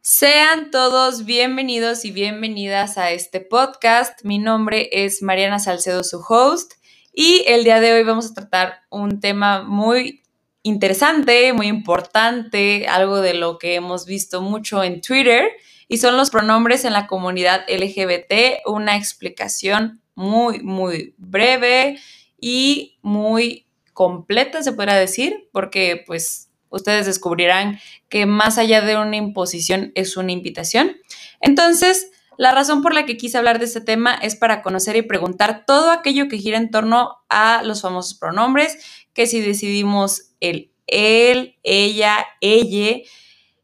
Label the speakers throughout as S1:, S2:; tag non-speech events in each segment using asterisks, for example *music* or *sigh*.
S1: Sean todos bienvenidos y bienvenidas a este podcast. Mi nombre es Mariana Salcedo, su host, y el día de hoy vamos a tratar un tema muy interesante, muy importante, algo de lo que hemos visto mucho en Twitter, y son los pronombres en la comunidad LGBT, una explicación muy, muy breve y muy completa, se podrá decir, porque pues ustedes descubrirán que más allá de una imposición es una invitación. Entonces, la razón por la que quise hablar de este tema es para conocer y preguntar todo aquello que gira en torno a los famosos pronombres, que si decidimos el él, ella, ella,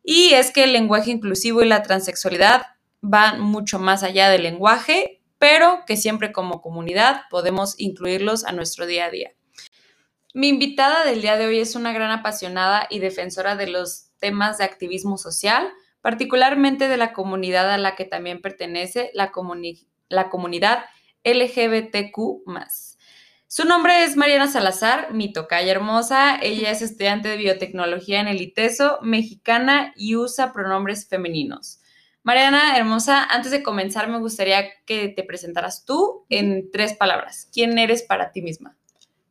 S1: y es que el lenguaje inclusivo y la transexualidad van mucho más allá del lenguaje, pero que siempre como comunidad podemos incluirlos a nuestro día a día. Mi invitada del día de hoy es una gran apasionada y defensora de los temas de activismo social, particularmente de la comunidad a la que también pertenece, la, la comunidad LGBTQ. Su nombre es Mariana Salazar, mi tocaya hermosa. Ella es estudiante de biotecnología en el ITESO, mexicana y usa pronombres femeninos. Mariana, hermosa, antes de comenzar me gustaría que te presentaras tú en tres palabras. ¿Quién eres para ti misma?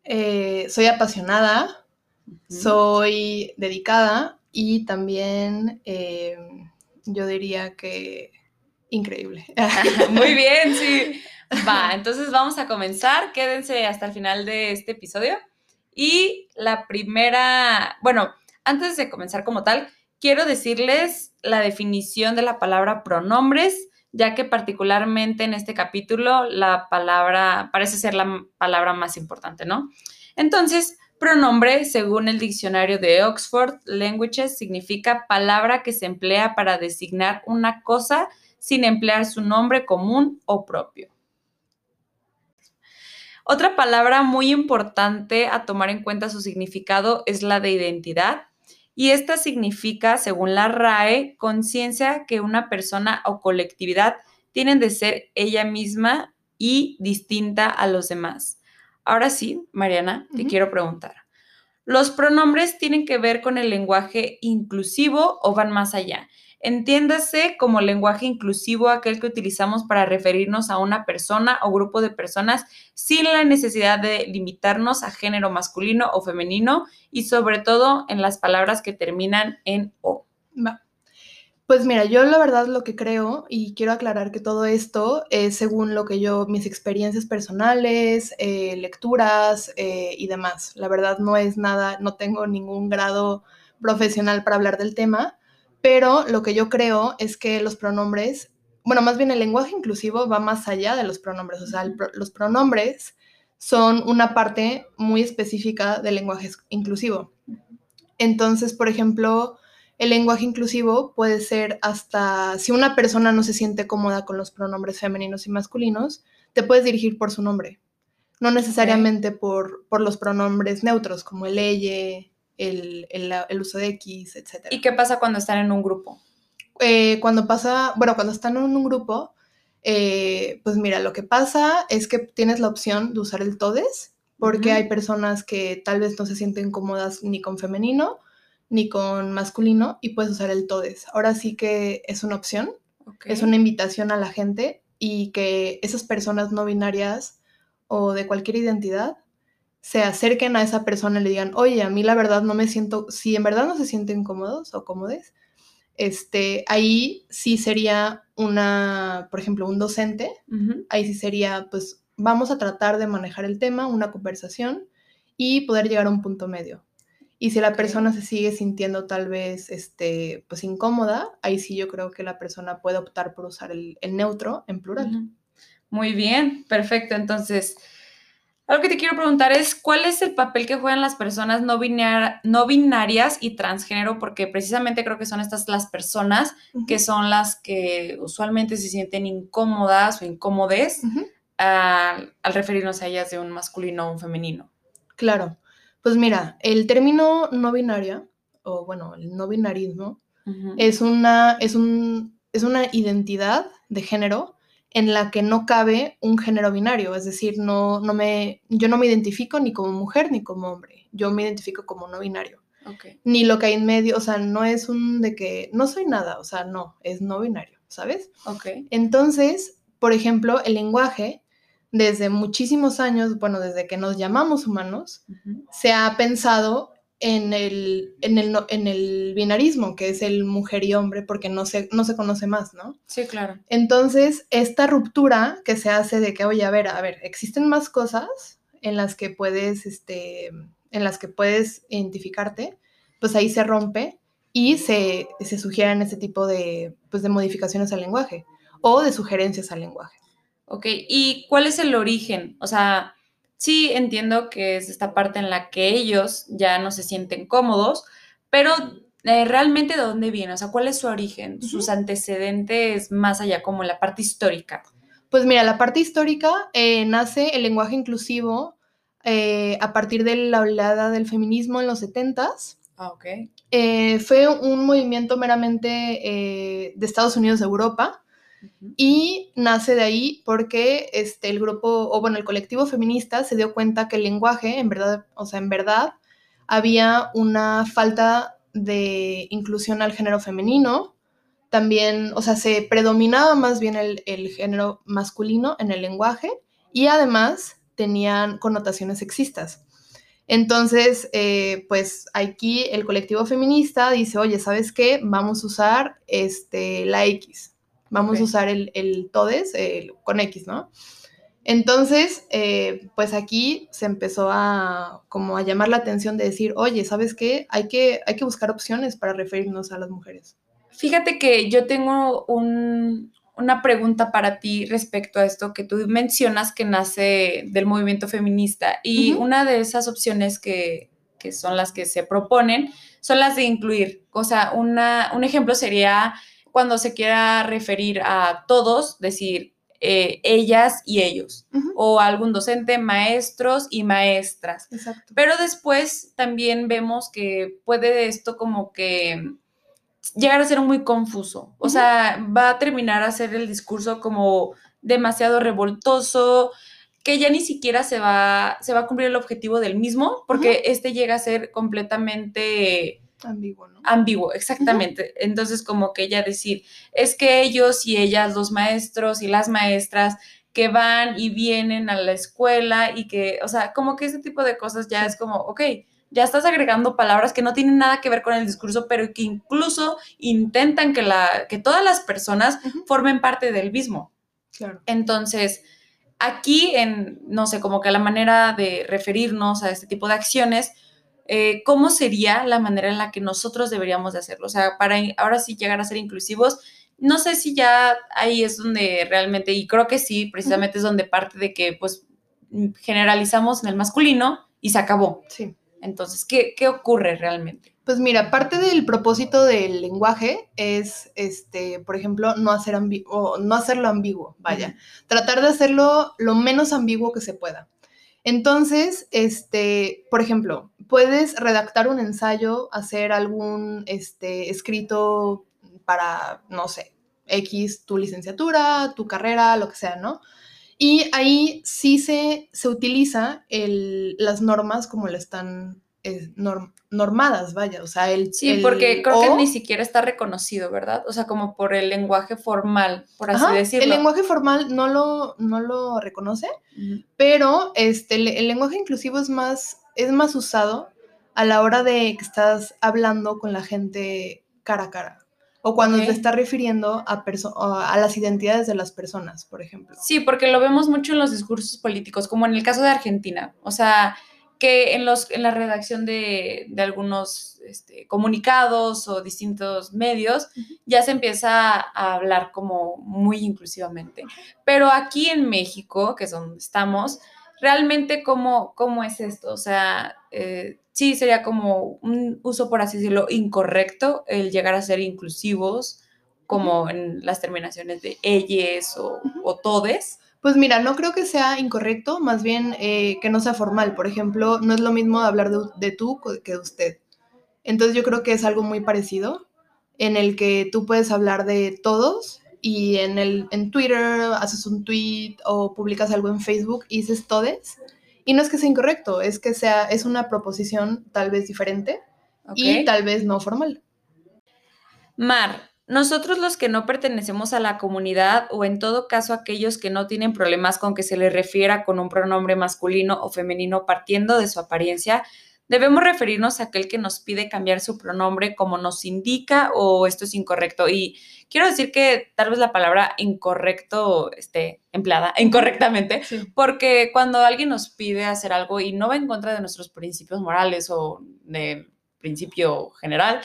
S2: Eh, soy apasionada, soy dedicada y también eh, yo diría que increíble. *laughs*
S1: Muy bien, sí. *laughs* Va, entonces vamos a comenzar. Quédense hasta el final de este episodio. Y la primera, bueno, antes de comenzar como tal, quiero decirles la definición de la palabra pronombres, ya que particularmente en este capítulo la palabra parece ser la palabra más importante, ¿no? Entonces, pronombre, según el diccionario de Oxford Languages, significa palabra que se emplea para designar una cosa sin emplear su nombre común o propio. Otra palabra muy importante a tomar en cuenta su significado es la de identidad. Y esta significa, según la RAE, conciencia que una persona o colectividad tienen de ser ella misma y distinta a los demás. Ahora sí, Mariana, te quiero preguntar. ¿Los pronombres tienen que ver con el lenguaje inclusivo o van más allá? Entiéndase como lenguaje inclusivo aquel que utilizamos para referirnos a una persona o grupo de personas sin la necesidad de limitarnos a género masculino o femenino y sobre todo en las palabras que terminan en o.
S2: Pues mira, yo la verdad lo que creo, y quiero aclarar que todo esto es según lo que yo, mis experiencias personales, eh, lecturas eh, y demás. La verdad no es nada, no tengo ningún grado profesional para hablar del tema, pero lo que yo creo es que los pronombres, bueno, más bien el lenguaje inclusivo va más allá de los pronombres, o sea, los pronombres son una parte muy específica del lenguaje inclusivo. Entonces, por ejemplo, el lenguaje inclusivo puede ser hasta, si una persona no se siente cómoda con los pronombres femeninos y masculinos, te puedes dirigir por su nombre, no necesariamente por, por los pronombres neutros como el ella, el, uso de X, etc.
S1: ¿Y qué pasa cuando están en un grupo?
S2: Eh, cuando pasa, bueno, cuando están en un grupo, eh, pues mira, lo que pasa es que tienes la opción de usar el todes, porque hay personas que tal vez no se sienten cómodas ni con femenino ni con masculino y puedes usar el todes. Ahora sí que es una opción, es una invitación a la gente y que esas personas no binarias o de cualquier identidad se acerquen a esa persona y le digan, oye, a mí la verdad no me siento, si en verdad no se sienten cómodos o cómodes, este, ahí sí sería una, por ejemplo, un docente, ahí sí sería, pues, vamos a tratar de manejar el tema, una conversación y poder llegar a un punto medio. Y si la persona se sigue sintiendo tal vez, este, pues, incómoda, ahí sí yo creo que la persona puede optar por usar el, neutro en plural.
S1: Muy bien, perfecto. Entonces, algo que te quiero preguntar es, ¿cuál es el papel que juegan las personas no, no binarias y transgénero? Porque precisamente creo que son estas las personas que son las que usualmente se sienten incómodas o incómodes al, referirnos a ellas de un masculino o un femenino.
S2: Claro. Pues mira, el término no binaria, o bueno, el no binarismo, es, una, es, un, es una identidad de género en la que no cabe un género binario, es decir, no, no me, yo no me identifico ni como mujer ni como hombre, yo me identifico como no binario. ni lo que hay en medio, o sea, no es un de que no soy nada, o sea, no, es no binario, ¿sabes?
S1: Ok.
S2: Entonces, por ejemplo, el lenguaje, desde muchísimos años, bueno, desde que nos llamamos humanos, se ha pensado en el, en el, en el binarismo, que es el mujer y hombre, porque no se, no se conoce más, ¿no?
S1: Sí, claro.
S2: Entonces, esta ruptura que se hace de que, oye, a ver, a ver, existen más cosas en las que puedes, este, en las que puedes identificarte, pues ahí se rompe y se, se sugieren ese tipo de, pues, de modificaciones al lenguaje o de sugerencias al lenguaje.
S1: Ok, ¿y cuál es el origen? O sea, sí entiendo que es esta parte en la que ellos ya no se sienten cómodos, pero eh, realmente de dónde viene, o sea, cuál es su origen, sus antecedentes más allá, como la parte histórica.
S2: Pues mira, la parte histórica eh, nace el lenguaje inclusivo eh, a partir de la oleada del feminismo en los 70s.
S1: Ah, ok.
S2: fue un movimiento meramente de Estados Unidos de Europa y nace de ahí porque este, el grupo, o bueno, el colectivo feminista se dio cuenta que el lenguaje, en verdad, o sea, en verdad, había una falta de inclusión al género femenino. También, o sea, se predominaba más bien el, género masculino en el lenguaje y además tenían connotaciones sexistas. Entonces, eh, pues aquí el colectivo feminista dice, oye, ¿sabes qué? Vamos a usar este, la X, Vamos a usar el, el todes con X, ¿no? Entonces, eh, pues aquí se empezó a como a llamar la atención de decir, oye, ¿sabes qué? Hay que, hay que buscar opciones para referirnos a las mujeres.
S1: Fíjate que yo tengo una pregunta para ti respecto a esto que tú mencionas que nace del movimiento feminista y una de esas opciones que, que, son las que se proponen son las de incluir. O sea, una, un ejemplo sería cuando se quiera referir a todos, decir eh, ellas y ellos, o algún docente, maestros y maestras.
S2: Exacto.
S1: Pero después también vemos que puede esto como que llegar a ser muy confuso. O sea, va a terminar a ser el discurso como demasiado revoltoso, que ya ni siquiera se va, se va a cumplir el objetivo del mismo, porque este llega a ser completamente
S2: Ambiguo, ¿no?
S1: Ambiguo, exactamente. Entonces, como que ella decir, es que ellos y ellas, los maestros y las maestras, que van y vienen a la escuela y que, o sea, como que ese tipo de cosas ya es como, ok, ya estás agregando palabras que no tienen nada que ver con el discurso, pero que incluso intentan que, la, que todas las personas formen parte del mismo.
S2: Claro.
S1: Entonces, aquí en, no sé, como que la manera de referirnos a este tipo de acciones, eh, cómo sería la manera en la que nosotros deberíamos de hacerlo. O sea, para ahora sí llegar a ser inclusivos, no sé si ya ahí es donde realmente, y creo que sí, precisamente es donde parte de que pues generalizamos en el masculino y se acabó.
S2: Sí.
S1: Entonces, ¿qué, qué ocurre realmente?
S2: Pues mira, parte del propósito del lenguaje es, este, por ejemplo, no, hacer no hacerlo ambiguo, vaya. Tratar de hacerlo lo menos ambiguo que se pueda. Entonces, este, por ejemplo, puedes redactar un ensayo, hacer algún este, escrito para, no sé, X, tu licenciatura, tu carrera, lo que sea, ¿no? Y ahí sí se, se utiliza el, las normas como le están normadas, vaya, o sea, el...
S1: Sí, porque creo que ni siquiera está reconocido, ¿verdad? O sea, como por el lenguaje formal, por así decirlo.
S2: El lenguaje formal no lo, no lo reconoce, pero este, el, lenguaje inclusivo es más, es más usado a la hora de que estás hablando con la gente cara a cara. O cuando te estás refiriendo a, a las identidades de las personas, por ejemplo.
S1: Sí, porque lo vemos mucho en los discursos políticos, como en el caso de Argentina. O sea, que en, los, en la redacción de, algunos este, comunicados o distintos medios ya se empieza a hablar como muy inclusivamente. Pero aquí en México, que es donde estamos, realmente cómo, cómo es esto? O sea, eh, sí sería como un uso, por así decirlo, incorrecto el llegar a ser inclusivos, como en las terminaciones de ellos o, o todes.
S2: Pues mira, no creo que sea incorrecto, más bien eh, que no sea formal. Por ejemplo, no es lo mismo hablar de, tú que de usted. Entonces yo creo que es algo muy parecido, en el que tú puedes hablar de todos y en, el, en Twitter haces un tweet o publicas algo en Facebook y dices todes. Y no es que sea incorrecto, es que sea, es una proposición tal vez diferente y tal vez no formal.
S1: Mar, nosotros los que no pertenecemos a la comunidad o en todo caso aquellos que no tienen problemas con que se les refiera con un pronombre masculino o femenino partiendo de su apariencia, debemos referirnos a aquel que nos pide cambiar su pronombre como nos indica o esto es incorrecto. Y quiero decir que tal vez la palabra incorrecto esté empleada *laughs* incorrectamente, porque cuando alguien nos pide hacer algo y no va en contra de nuestros principios morales o de principio general,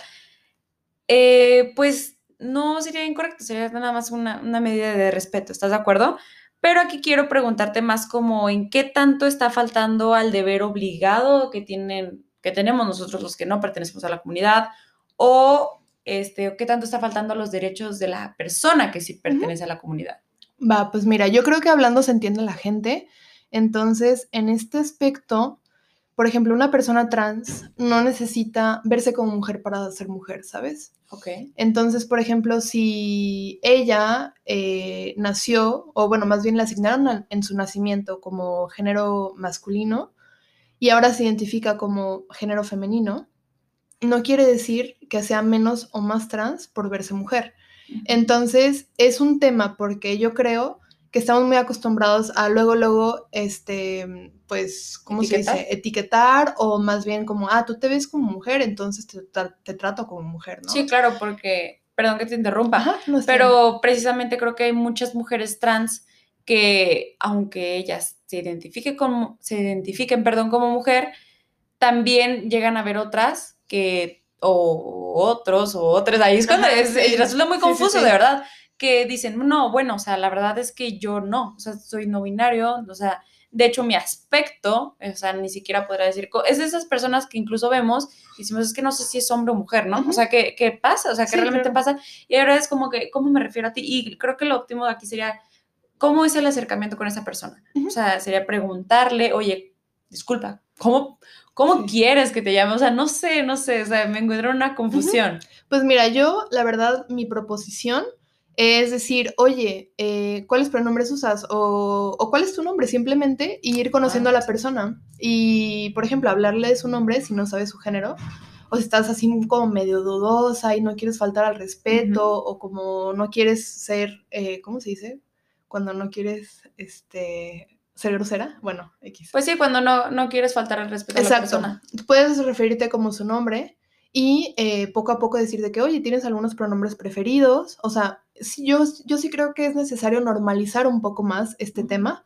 S1: eh, pues no sería incorrecto, sería nada más una, una medida de respeto, ¿estás de acuerdo? Pero aquí quiero preguntarte más como en qué tanto está faltando al deber obligado que tienen, que tenemos nosotros los que no pertenecemos a la comunidad, o este, qué tanto está faltando a los derechos de la persona que sí pertenece a la comunidad.
S2: Va, pues mira, yo creo que hablando se entiende la gente. Entonces, en este aspecto, por ejemplo, una persona trans no necesita verse como mujer para ser mujer, ¿sabes?
S1: Ok.
S2: Entonces, por ejemplo, si ella eh, nació, o bueno, más bien la asignaron en su nacimiento como género masculino y ahora se identifica como género femenino, no quiere decir que sea menos o más trans por verse mujer. Entonces, es un tema porque yo creo que estamos muy acostumbrados a luego, luego, este, pues, ¿cómo se dice? Etiquetar. O más bien como, ah, tú te ves como mujer, entonces te, trato como mujer, ¿no?
S1: Sí, claro, porque, perdón que te interrumpa, pero precisamente creo que hay muchas mujeres trans que, aunque ellas se identifiquen como, se identifiquen, perdón, como mujer, también llegan a ver otras que, o otros, o otras, ahí es cuando es, resulta muy confuso, de verdad, que dicen, no, bueno, o sea, la verdad es que yo no, o sea, soy no binario, o sea, de hecho mi aspecto, o sea, ni siquiera podrá decir, es de esas personas que incluso vemos y decimos, es que no sé si es hombre o mujer, ¿no? O sea, ¿qué, ¿qué, pasa? O sea, ¿qué realmente pasa? Y ahora es como que, ¿cómo me refiero a ti? Y creo que lo óptimo de aquí sería, ¿cómo es el acercamiento con esa persona? O sea, sería preguntarle, oye, disculpa, ¿cómo, cómo quieres que te llame? O sea, no sé, no sé, o sea, me encuentro en una confusión.
S2: Pues mira, yo, la verdad, mi proposición es decir, oye, eh, ¿cuáles pronombres usas? O, cuál es tu nombre, simplemente, y ir conociendo a la persona. Y, por ejemplo, hablarle de su nombre si no sabes su género, o si estás así como medio dudosa y no quieres faltar al respeto, o como no quieres ser, eh, ¿cómo se dice? Cuando no quieres, este, ser grosera, bueno, X.
S1: Pues sí, cuando no, no quieres faltar al respeto a la persona.
S2: Puedes referirte como su nombre y eh, poco a poco decir de que, oye, tienes algunos pronombres preferidos. O sea, sí, yo, yo sí creo que es necesario normalizar un poco más este tema.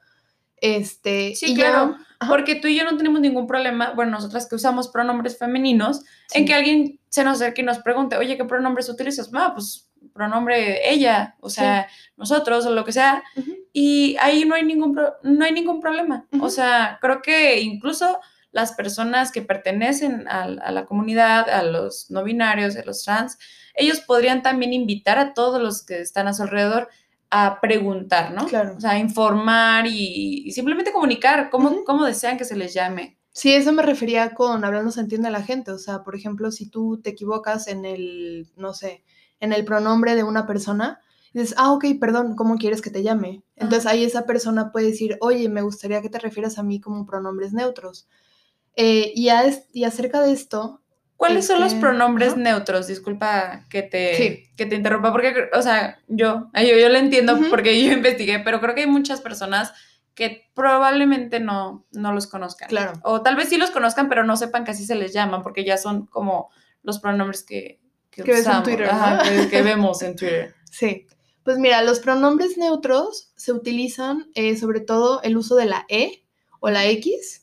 S2: Este,
S1: sí, claro, porque tú y yo no tenemos ningún problema, bueno, nosotras que usamos pronombres femeninos, en que alguien se nos acerque y nos pregunte, oye, ¿qué pronombres utilizas? Ah, pues pronombre ella, o sea, nosotros o lo que sea, y ahí no hay ningún, no hay ningún problema. O sea, creo que incluso las personas que pertenecen a, la comunidad, a los no binarios, a los trans, ellos podrían también invitar a todos los que están a su alrededor a preguntar, ¿no?
S2: Claro.
S1: O sea, informar y, simplemente comunicar cómo, cómo desean que se les llame.
S2: Sí, eso me refería con hablando se entiende a la gente. O sea, por ejemplo, si tú te equivocas en el, no sé, en el pronombre de una persona, dices, ah, ok, perdón, ¿cómo quieres que te llame? Entonces ahí esa persona puede decir, oye, me gustaría que te refieras a mí como pronombres neutros. Eh, y, y, acerca de esto...
S1: ¿Cuáles son los pronombres neutros? Disculpa que te, que te interrumpa, porque, o sea, yo, yo, yo lo entiendo porque yo investigué, pero creo que hay muchas personas que probablemente no, no los conozcan.
S2: Claro.
S1: O tal vez sí los conozcan, pero no sepan que así se les llaman, porque ya son como los pronombres que,
S2: que, usamos, en Twitter,
S1: que, *laughs* vemos en Twitter.
S2: Sí. Pues mira, los pronombres neutros se utilizan eh, sobre todo el uso de la E o la X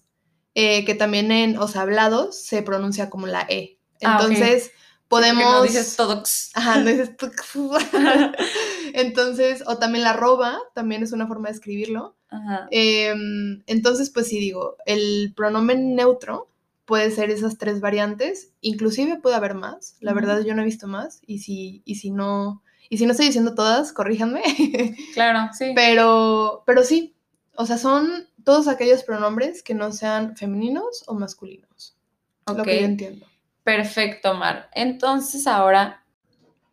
S2: eh, que también en os hablados se pronuncia como la E. Ah, Entonces, podemos... no
S1: dices todox.
S2: Ajá, no dices *laughs* Entonces, o también la arroba, también es una forma de escribirlo. Ajá. Em, entonces, pues sí digo, el pronomen neutro puede ser esas tres variantes, inclusive puede haber más, la verdad yo no he visto más, y si, y si no, y si no estoy diciendo todas, corríjanme.
S1: Claro, sí.
S2: Pero, pero sí, o sea, son todos aquellos pronombres que no sean femeninos o masculinos. Lo que yo entiendo.
S1: Perfecto, Mar. Entonces ahora,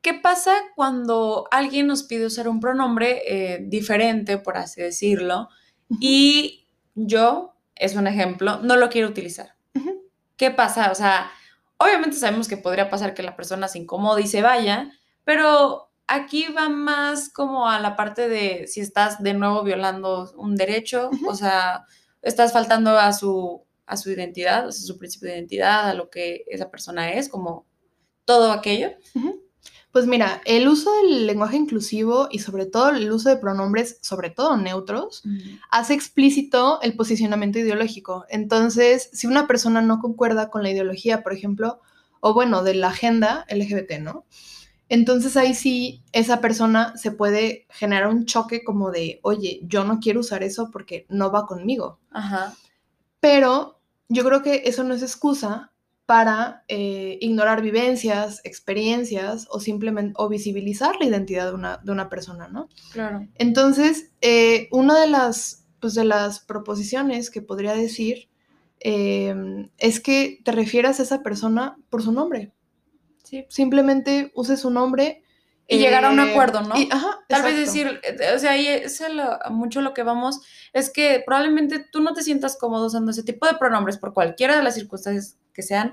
S1: ¿qué pasa cuando alguien nos pide usar un pronombre eh, diferente, por así decirlo, y yo, es un ejemplo, no lo quiero utilizar? ¿Qué pasa? O sea, Obviamente sabemos que podría pasar que la persona se incomode y se vaya, pero aquí va más como a la parte de si estás de nuevo violando un derecho, o sea, estás faltando a su, a su identidad, a su principio de identidad, a lo que esa persona es, como todo aquello.
S2: Pues mira, el uso del lenguaje inclusivo y sobre todo el uso de pronombres, sobre todo neutros, hace explícito el posicionamiento ideológico. Entonces, si una persona no concuerda con la ideología, por ejemplo, o bueno, de la agenda LGBT, ¿no? Entonces ahí sí, esa persona se puede generar un choque como de, oye, yo no quiero usar eso porque no va conmigo.
S1: Ajá.
S2: Pero yo creo que eso no es excusa para eh, ignorar vivencias, experiencias o simplemente o visibilizar la identidad de una, de una persona, ¿no?
S1: Claro.
S2: Entonces, eh, una de las, pues, de las proposiciones que podría decir em, es que te refieras a esa persona por su nombre.
S1: Sí.
S2: Simplemente use su nombre.
S1: Y llegar a un
S2: eh,
S1: acuerdo, ¿no?
S2: y- ajá,
S1: Tal vez decir, o sea, ahí es lo- mucho lo que vamos, es que probablemente tú no te sientas cómodo usando ese tipo de pronombres por cualquiera de las circunstancias que sean,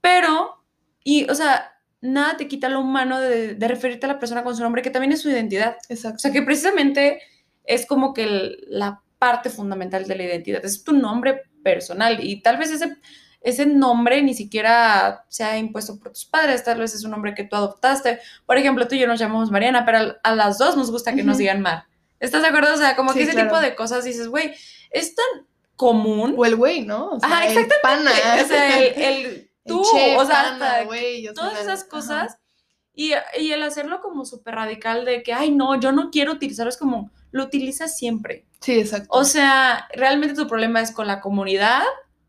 S1: pero, y, o sea, nada te quita lo humano de, de referirte a la persona con su nombre, que también es su identidad.
S2: Exacto.
S1: O sea, que precisamente es como que el- la parte fundamental de la identidad, es tu nombre personal y tal vez ese, ese nombre ni siquiera se ha impuesto por tus padres, tal vez es un nombre que tú adoptaste. Por ejemplo, tú y yo nos llamamos Mariana, pero a, las dos nos gusta que nos digan Mar. ¿Estás de acuerdo? O sea, como que
S2: Sí,
S1: ese
S2: claro.
S1: tipo de cosas dices, güey, es tan común.
S2: O el güey, ¿no? O sea,
S1: Ajá,
S2: el pana. *laughs*
S1: O sea, el, el *laughs*
S2: el
S1: tú,
S2: che,
S1: o sea,
S2: pana,
S1: hasta
S2: güey, o sea,
S1: todas esas
S2: ajá.
S1: cosas y, y el hacerlo como súper radical de que, ay, no, yo no quiero utilizarlo, es como, lo utilizas siempre.
S2: Sí, exacto.
S1: O sea, realmente tu problema es con la comunidad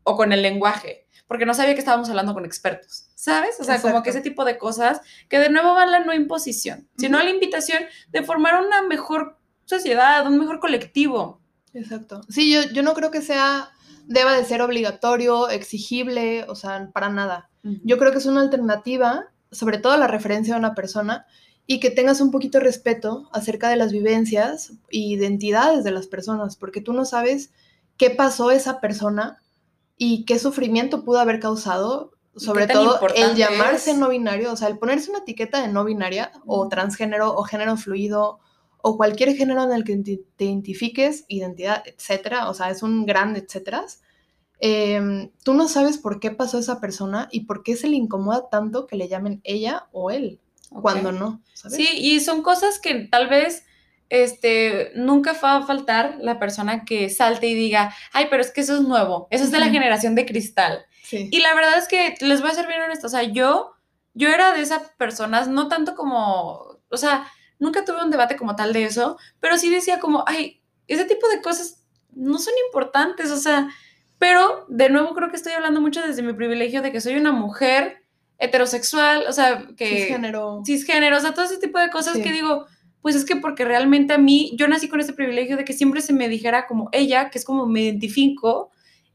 S1: o con el lenguaje, porque no sabía que estábamos hablando con expertos, ¿sabes? O sea, como que ese tipo de cosas que de nuevo van a la no imposición, sino a la invitación de formar una mejor sociedad, un mejor colectivo.
S2: Exacto. Sí, yo, yo no creo que sea, deba de ser obligatorio, exigible, o sea, para nada. Yo creo que es una alternativa, sobre todo la referencia a una persona, y que tengas un poquito de respeto acerca de las vivencias e identidades de las personas, porque tú no sabes qué pasó esa persona y qué sufrimiento pudo haber causado, sobre todo el llamarse
S1: es.
S2: no binario, o sea, el ponerse una etiqueta de no binaria o transgénero o género fluido o cualquier género en el que te identifiques, identidad, etcétera, o sea, es un gran etcétera. Em, tú no sabes por qué pasó esa persona y por qué se le incomoda tanto que le llamen ella o él, cuando no, ¿sabes?
S1: Sí, y son cosas que tal vez este, nunca va a faltar la persona que salte y diga, ay, pero es que eso es nuevo, eso es de la generación de cristal.
S2: Sí.
S1: Y la verdad es que les voy a ser bien honesta, o sea, yo, yo era de esas personas, no tanto como, o sea, nunca tuve un debate como tal de eso, pero sí decía como, ay, ese tipo de cosas no son importantes, o sea, pero de nuevo creo que estoy hablando mucho desde mi privilegio de que soy una mujer heterosexual, o sea, que
S2: Cisgénero.
S1: cisgénero, o sea, todo ese tipo de cosas
S2: Sí.
S1: que digo, pues es que porque realmente a mí, yo nací con ese privilegio de que siempre se me dijera como ella, que es como me identifico,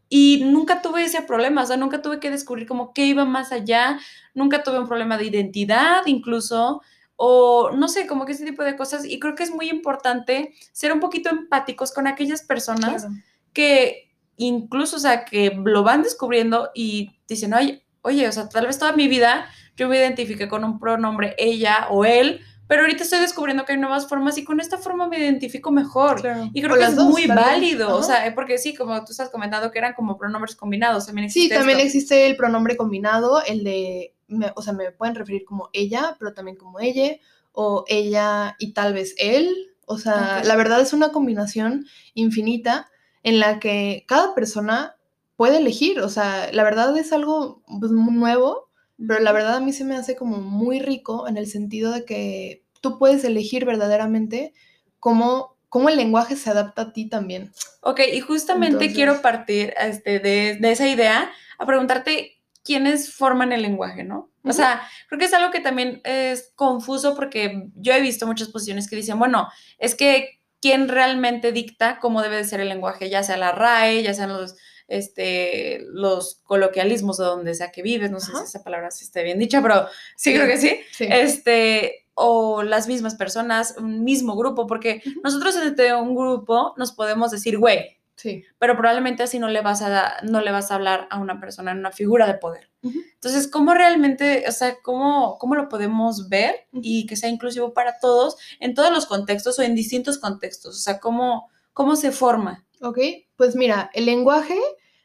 S1: y nunca tuve ese problema, o sea, nunca tuve que descubrir como qué iba más allá, nunca tuve un problema de identidad incluso, o no sé, como que ese tipo de cosas, y creo que es muy importante ser un poquito empáticos con aquellas personas
S2: Claro.
S1: que incluso, o sea, que lo van descubriendo y dicen, oye, oye, o sea, tal vez toda mi vida yo me identifiqué con un pronombre ella o él, pero ahorita estoy descubriendo que hay nuevas formas y con esta forma me identifico mejor.
S2: Claro.
S1: Y creo
S2: O
S1: que es
S2: dos,
S1: muy válido, o sea, porque sí, como tú estás comentando que eran como pronombres combinados, también existe
S2: Sí, también
S1: esto.
S2: existe el pronombre combinado, el de, me- o sea, me pueden referir como ella, pero también como ella, o ella y tal vez él. O sea,
S1: Ok.
S2: la verdad es una combinación infinita en la que cada persona puede elegir. O sea, la verdad es algo pues, muy nuevo, pero la verdad a mí se me hace como muy rico en el sentido de que tú puedes elegir verdaderamente cómo, cómo el lenguaje se adapta a ti también.
S1: Ok, y justamente
S2: Entonces-
S1: quiero partir este, de, de esa idea a preguntarte quiénes forman el lenguaje, ¿no? O sea, creo que es algo que también es confuso porque yo he visto muchas posiciones que dicen, bueno, es que quién realmente dicta cómo debe de ser el lenguaje, ya sea la RAE, ya sean los, este, los coloquialismos de donde sea que vives, no sé
S2: Ajá.
S1: si esa palabra sí esté bien dicha, pero sí, creo que sí
S2: Sí.
S1: este, o las mismas personas, un mismo grupo, porque
S2: Ujú.
S1: nosotros entre un grupo nos podemos decir güey,
S2: Sí.
S1: pero probablemente así no le vas a, no le vas a hablar a una persona en una figura de poder.
S2: Ujú.
S1: Entonces, ¿cómo realmente, o sea, cómo, cómo lo podemos ver y que sea inclusivo para todos en todos los contextos o en distintos contextos? O sea, ¿cómo, cómo se forma?
S2: Ok, pues mira, el lenguaje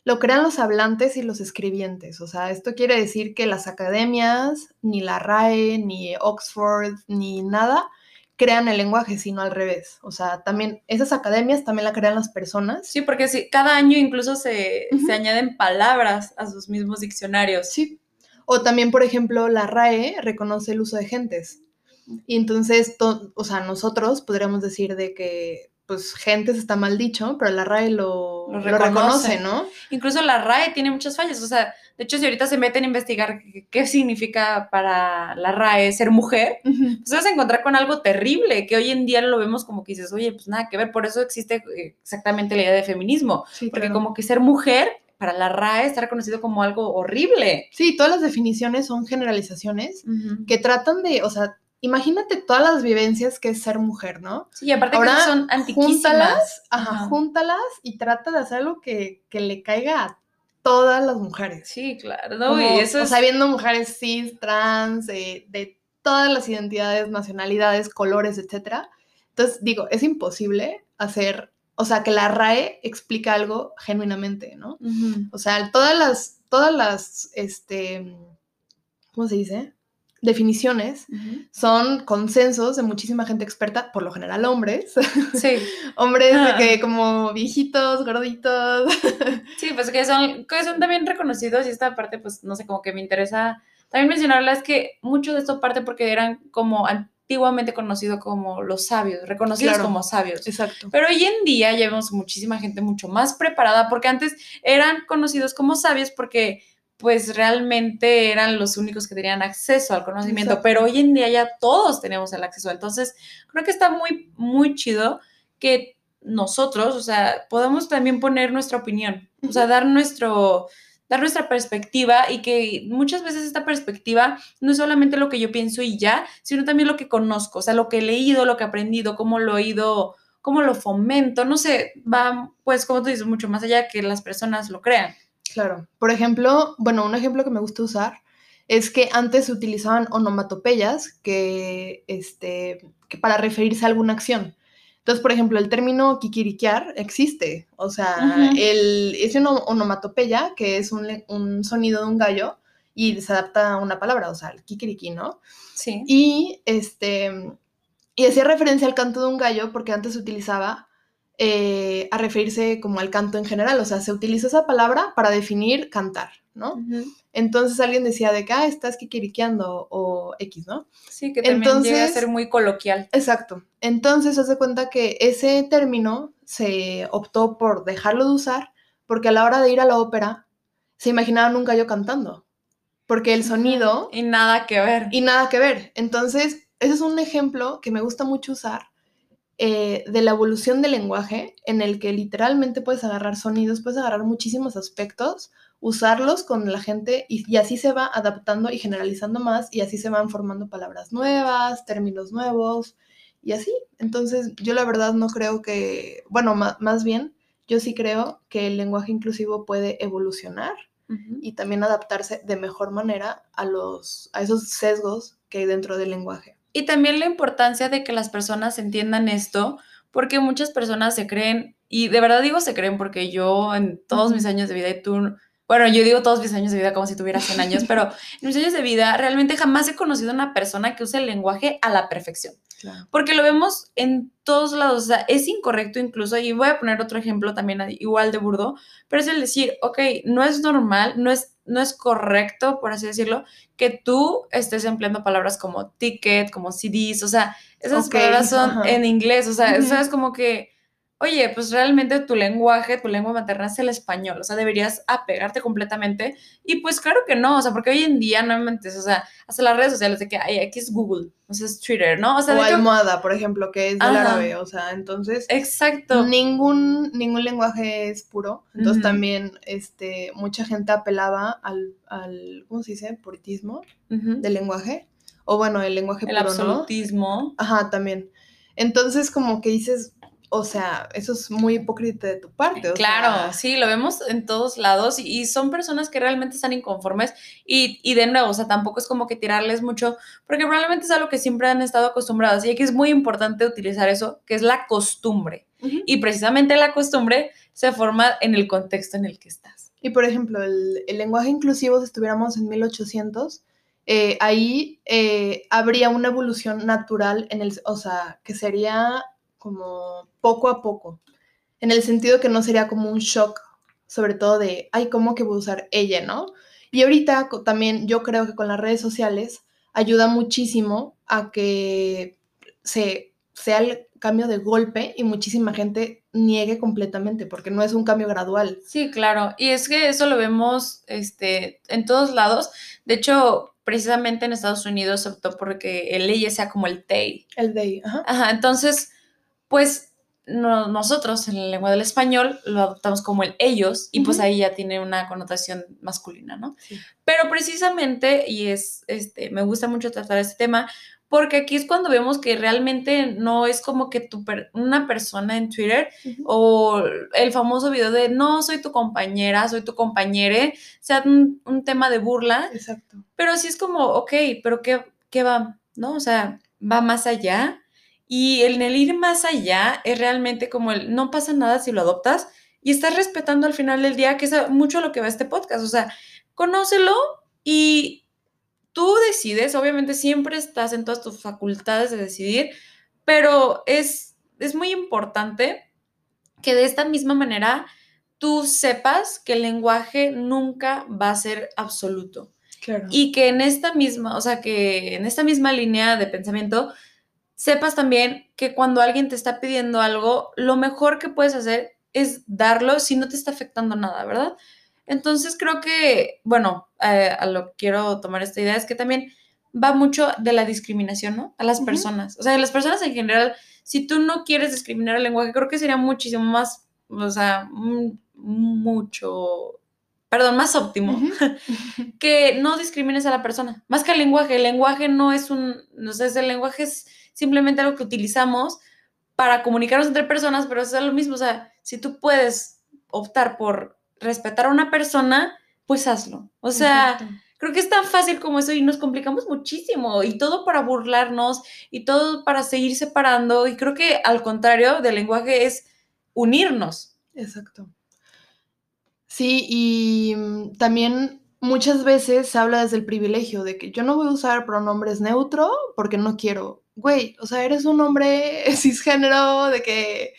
S2: lo crean los hablantes y los escribientes. O sea, esto quiere decir que las academias, ni la RAE, ni Oxford, ni nada, crean el lenguaje, sino al revés. O sea, también esas academias también la crean las personas.
S1: Sí, porque sí, cada año incluso se, se añaden palabras a sus mismos diccionarios.
S2: Sí. O también, por ejemplo, la RAE reconoce el uso de gentes. Y entonces, to- o sea, nosotros podríamos decir de que, pues, gentes está mal dicho, pero la RAE lo,
S1: Lo
S2: lo
S1: reconoce.
S2: ¿no?
S1: Incluso la RAE tiene muchas fallas. O sea, de hecho, si ahorita se meten a investigar qué, significa para la RAE ser mujer, pues te vas a encontrar con algo terrible, que hoy en día lo vemos como que dices, oye, pues nada que ver, por eso existe eh, exactamente la idea de feminismo,
S2: Sí,
S1: porque
S2: claro.
S1: como que ser mujer para la RAE está reconocido como algo horrible.
S2: Sí, todas las definiciones son generalizaciones que tratan de, o sea, imagínate todas las vivencias que es ser mujer, ¿no?
S1: Sí, y aparte
S2: Ahora,
S1: que son antiquísimas.
S2: Júntalas, ajá,
S1: Ajá.
S2: júntalas y trata de hacer algo que, que le caiga a todas las mujeres.
S1: Sí, claro, no,
S2: Como,
S1: y eso
S2: o
S1: es...
S2: sea, viendo mujeres cis, trans, eh, de todas las identidades, nacionalidades, colores, etcétera. Entonces, digo, es imposible hacer, o sea, que la RAE explica algo genuinamente, ¿no? O sea, todas las, todas las, este, ¿cómo se dice? Definiciones son consensos de muchísima gente experta, por lo general hombres, *laughs*
S1: Sí,
S2: hombres de que como viejitos, gorditos. *laughs*
S1: sí, pues que son, que son también reconocidos y esta parte, pues, no sé, como que me interesa también mencionarla, es que mucho de esto parte porque eran como antiguamente conocidos como los sabios, reconocidos
S2: Claro.
S1: como sabios.
S2: Exacto.
S1: Pero hoy en día ya vemos muchísima gente mucho más preparada, porque antes eran conocidos como sabios porque pues realmente eran los únicos que tenían acceso al conocimiento,
S2: Exacto.
S1: pero hoy en día ya todos tenemos el acceso. Entonces, creo que está muy, muy chido que nosotros, o sea, podamos también poner nuestra opinión, o sea, dar nuestro dar nuestra perspectiva y que muchas veces esta perspectiva no es solamente lo que yo pienso y ya, sino también lo que conozco, o sea, lo que he leído, lo que he aprendido, cómo lo he ido, cómo lo fomento, no sé, va, pues como tú dices, mucho más allá que las personas lo crean.
S2: Claro. Por ejemplo, bueno, un ejemplo que me gusta usar es que antes se utilizaban onomatopeyas que, este, que para referirse a alguna acción. Entonces, por ejemplo, el término kikiriquear existe. O sea, el, es una onomatopeya que es un, un sonido de un gallo y se adapta a una palabra, o sea, el kikiriki, ¿no?
S1: Sí.
S2: Y este y hacía referencia al canto de un gallo porque antes se utilizaba eh, a referirse como al canto en general, o sea, se utilizó esa palabra para definir cantar, ¿no? Entonces alguien decía de que, ah, estás kikiriqueando o X, ¿no?
S1: Sí, que también llega a
S2: Entonces-
S1: ser muy coloquial.
S2: Exacto. Entonces, haz de cuenta que ese término se optó por dejarlo de usar porque a la hora de ir a la ópera se imaginaban un gallo cantando. Porque el sonido
S1: Y nada que ver.
S2: y nada que ver. Entonces, ese es un ejemplo que me gusta mucho usar eh, de la evolución del lenguaje, en el que literalmente puedes agarrar sonidos, puedes agarrar muchísimos aspectos, usarlos con la gente y, y así se va adaptando y generalizando más y así se van formando palabras nuevas, términos nuevos y así. Entonces, yo la verdad no creo que, bueno, más bien, yo sí creo que el lenguaje inclusivo puede evolucionar y también adaptarse de mejor manera a, los, a esos sesgos que hay dentro del lenguaje.
S1: Y también la importancia de que las personas entiendan esto, porque muchas personas se creen, y de verdad digo se creen porque yo en todos mis años de vida y tú, bueno, yo digo todos mis años de vida como si tuviera 100 años, *laughs* pero en mis años de vida realmente jamás he conocido a una persona que use el lenguaje a la perfección.
S2: Claro.
S1: Porque lo vemos en todos lados, o sea, es incorrecto incluso, y voy a poner otro ejemplo también igual de burdo, pero es el decir, ok, no es normal, no es, no es correcto, por así decirlo, que tú estés empleando palabras como ticket, como CDs, o sea, esas palabras son en inglés, o sea, eso es como que, oye, pues realmente tu lenguaje, tu lengua materna es el español, o sea, deberías apegarte completamente, y pues claro que no, o sea, porque hoy en día no me mentes, o sea, hasta las redes sociales de que, ay, aquí es Google, o sea, es Twitter, ¿no? O sea,
S2: o
S1: hecho,
S2: almohada, por ejemplo, que es del árabe, o sea, entonces
S1: exacto.
S2: ningún, ningún lenguaje es puro, entonces también este, mucha gente apelaba al, al, ¿cómo se dice? Puritismo
S1: Ujú.
S2: del lenguaje, o bueno, el lenguaje
S1: El
S2: puro, ¿no?
S1: absolutismo.
S2: Ajá, también. Entonces como que dices, o sea, eso es muy hipócrita de tu parte. o
S1: Claro,
S2: sea,
S1: sí, lo vemos en todos lados y, y son personas que realmente están inconformes y, y de nuevo, o sea, tampoco es como que tirarles mucho, porque probablemente es algo que siempre han estado acostumbrados y aquí es muy importante utilizar eso, que es la costumbre. Y precisamente la costumbre se forma en el contexto en el que estás.
S2: Y por ejemplo, el, el lenguaje inclusivo, si estuviéramos en 1800, eh, ahí eh, habría una evolución natural en el, o sea, que sería como poco a poco, en el sentido que no sería como un shock, sobre todo de, ay, ¿cómo que voy a usar ella, no? Y ahorita también yo creo que con las redes sociales ayuda muchísimo a que se, sea el cambio de golpe y muchísima gente niegue completamente, porque no es un cambio gradual.
S1: Sí, claro. Y es que eso lo vemos este, en todos lados. De hecho, precisamente en Estados Unidos se optó porque el ley sea como el TEI.
S2: El de, ajá.
S1: Ajá, entonces, pues no- nosotros en la lengua del español lo adoptamos como el ellos y pues ahí ya tiene una connotación masculina, ¿no?
S2: Sí.
S1: Pero precisamente, y es, este, me gusta mucho tratar este tema, porque aquí es cuando vemos que realmente no es como que tu per- una persona en Twitter o el famoso video de no soy tu compañera, soy tu compañere, sea un, un tema de burla,
S2: Exacto.
S1: pero sí es como, ok, pero ¿qué, qué va? ¿No? O sea, va más allá. Y en el ir más allá es realmente como el no pasa nada si lo adoptas y estás respetando al final del día, que es mucho lo que va este podcast. O sea, conócelo y tú decides, obviamente siempre estás en todas tus facultades de decidir, pero es, es muy importante que de esta misma manera tú sepas que el lenguaje nunca va a ser absoluto.
S2: Claro.
S1: Y que en esta misma, o sea, que en esta misma línea de pensamiento, sepas también que cuando alguien te está pidiendo algo, lo mejor que puedes hacer es darlo si no te está afectando nada, ¿verdad? Entonces creo que, bueno, eh, a lo que quiero tomar esta idea es que también va mucho de la discriminación, ¿no? A las personas. O sea, las personas en general, si tú no quieres discriminar el lenguaje, creo que sería muchísimo más, o sea, mm, mucho, perdón, más óptimo *laughs* que no discrimines a la persona, más que el lenguaje. El lenguaje no es un, no sé, el lenguaje es simplemente algo que utilizamos para comunicarnos entre personas, pero es lo mismo, o sea, si tú puedes optar por respetar a una persona, pues hazlo. O sea,
S2: Exacto.
S1: creo que es tan fácil como eso y nos complicamos muchísimo y todo para burlarnos y todo para seguir separando y creo que al contrario del lenguaje es unirnos.
S2: Exacto. Sí, y mm, también muchas veces se habla desde el privilegio de que yo no voy a usar pronombres neutro porque no quiero. Güey, o sea, eres un hombre *laughs* cisgénero de que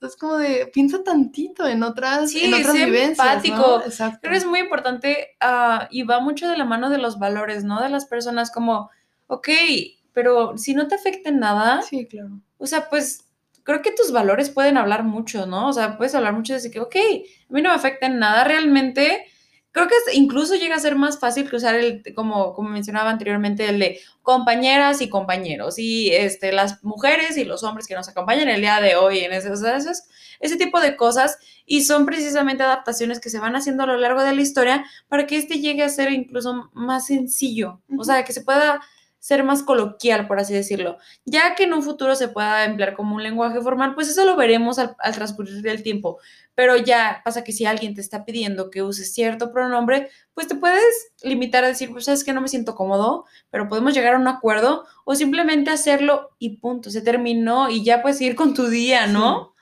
S2: es como de piensa tantito en otras,
S1: Sí,
S2: en otras
S1: sé
S2: vivencias, ¿no?
S1: empático.
S2: Exacto.
S1: Creo que es muy importante ah, y va mucho de la mano de los valores, ¿no? De las personas como, ok, pero si no te afecta en nada,
S2: Sí, claro.
S1: o sea, pues creo que tus valores pueden hablar mucho, ¿no? O sea, puedes hablar mucho de decir que, ok, a mí no me afecta en nada realmente. Creo que es- incluso llega a ser más fácil que usar el, como, como mencionaba anteriormente, el de compañeras y compañeros, y este, las mujeres y los hombres que nos acompañan el día de hoy en ese, o sea, eso es- ese tipo de cosas, y son precisamente adaptaciones que se van haciendo a lo largo de la historia para que este llegue a ser incluso más sencillo, o sea, que se pueda ser más coloquial, por así decirlo. Ya que en un futuro se pueda emplear como un lenguaje formal, pues eso lo veremos al, transcurrir del tiempo. Pero ya pasa que si alguien te está pidiendo que uses cierto pronombre, pues te puedes limitar a decir, pues sabes que no me siento cómodo, pero podemos llegar a un acuerdo o simplemente hacerlo y punto, se terminó y ya puedes ir con tu día, ¿no?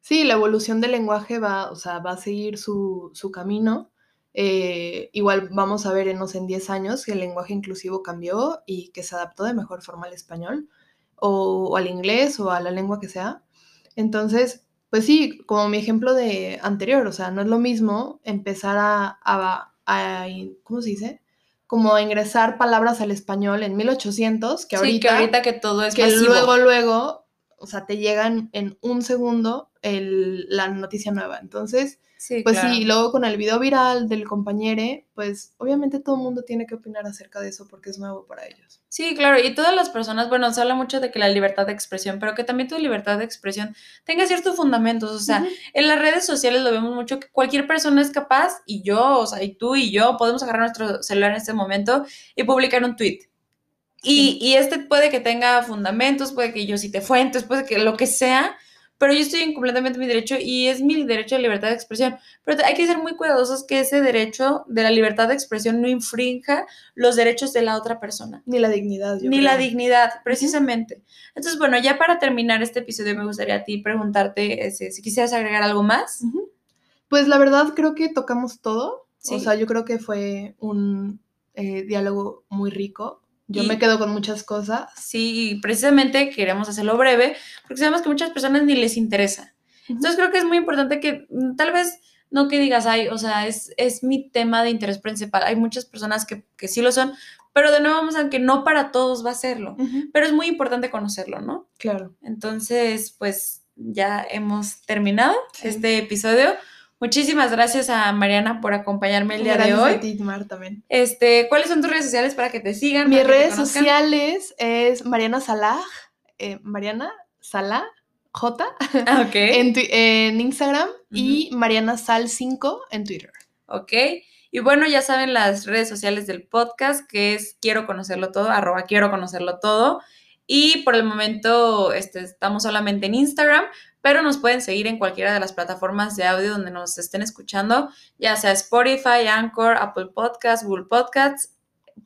S2: Sí, la evolución del lenguaje va, o sea, va a seguir su camino. Eh, igual vamos a ver en, no sé, en 10 años que el lenguaje inclusivo cambió y que se adaptó de mejor forma al español o, o al inglés o a la lengua que sea. Entonces, pues sí, como mi ejemplo de anterior, o sea, no es lo mismo empezar a, a, a- ¿cómo se dice? Como a ingresar palabras al español en 1800, que
S1: sí,
S2: ahorita,
S1: que ahorita que todo es
S2: que
S1: masivo.
S2: luego, luego, o sea, te llegan en un segundo el- la noticia nueva. Entonces,
S1: Sí,
S2: pues
S1: claro.
S2: sí, y luego con el video viral del compañero, pues obviamente todo el mundo tiene que opinar acerca de eso porque es nuevo para ellos.
S1: Sí, claro, y todas las personas, bueno, se habla mucho de que la libertad de expresión, pero que también tu libertad de expresión tenga ciertos fundamentos, o sea, en las redes sociales lo vemos mucho que cualquier persona es capaz, y yo, o sea, y tú y yo podemos agarrar nuestro celular en este momento y publicar un tweet. Y, y este puede que tenga fundamentos, puede que yo cite fuentes, puede que lo que sea, pero yo estoy en completamente mi derecho y es mi derecho a libertad de expresión. Pero hay que ser muy cuidadosos que ese derecho de la libertad de expresión no infrinja los derechos de la otra persona.
S2: Ni la dignidad.
S1: Ni la dignidad, precisamente. Entonces, bueno, ya para terminar este episodio me gustaría a ti preguntarte si, quisieras agregar algo más.
S2: Pues la verdad creo que tocamos todo. O sea, yo creo que fue un eh, diálogo muy rico. Yo me quedo con muchas cosas.
S1: Sí, precisamente queremos hacerlo breve porque sabemos que muchas personas ni les interesa. Entonces creo que es muy importante que mm, tal vez no que digas, ay, o sea, es, es mi tema de interés principal. Hay muchas personas que, que sí lo son, pero de nuevo vamos a que no para todos va a serlo. Pero es muy importante conocerlo, ¿no?
S2: Claro.
S1: Entonces, pues ya hemos terminado este episodio. Muchísimas gracias a Mariana por acompañarme el día de hoy.
S2: A ti, Mar, también.
S1: Este, ¿cuáles son tus redes sociales para que te sigan?
S2: Mis redes sociales es Mariana Salah, eh, Mariana Salah J
S1: ah, *laughs*
S2: en, en, Instagram y Mariana Sal 5 en Twitter.
S1: Ok. Y bueno, ya saben las redes sociales del podcast, que es quiero conocerlo todo, arroba quiero conocerlo todo. Y por el momento este, estamos solamente en Instagram, pero nos pueden seguir en cualquiera de las plataformas de audio donde nos estén escuchando, ya sea Spotify, Anchor, Apple Podcasts, Google Podcasts,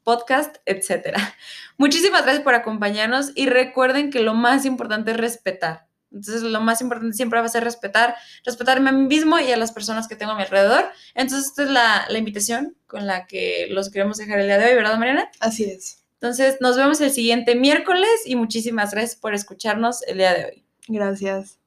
S1: podcast, etc. *laughs* Muchísimas gracias por acompañarnos y recuerden que lo más importante es respetar. Entonces, lo más importante siempre va a ser respetar, respetarme a mí mismo y a las personas que tengo a mi alrededor. Entonces, esta es la, la invitación con la que los queremos dejar el día de hoy, ¿verdad, Mariana?
S2: Así es.
S1: Entonces, nos vemos el siguiente miércoles y muchísimas gracias por escucharnos el día de hoy.
S2: Gracias.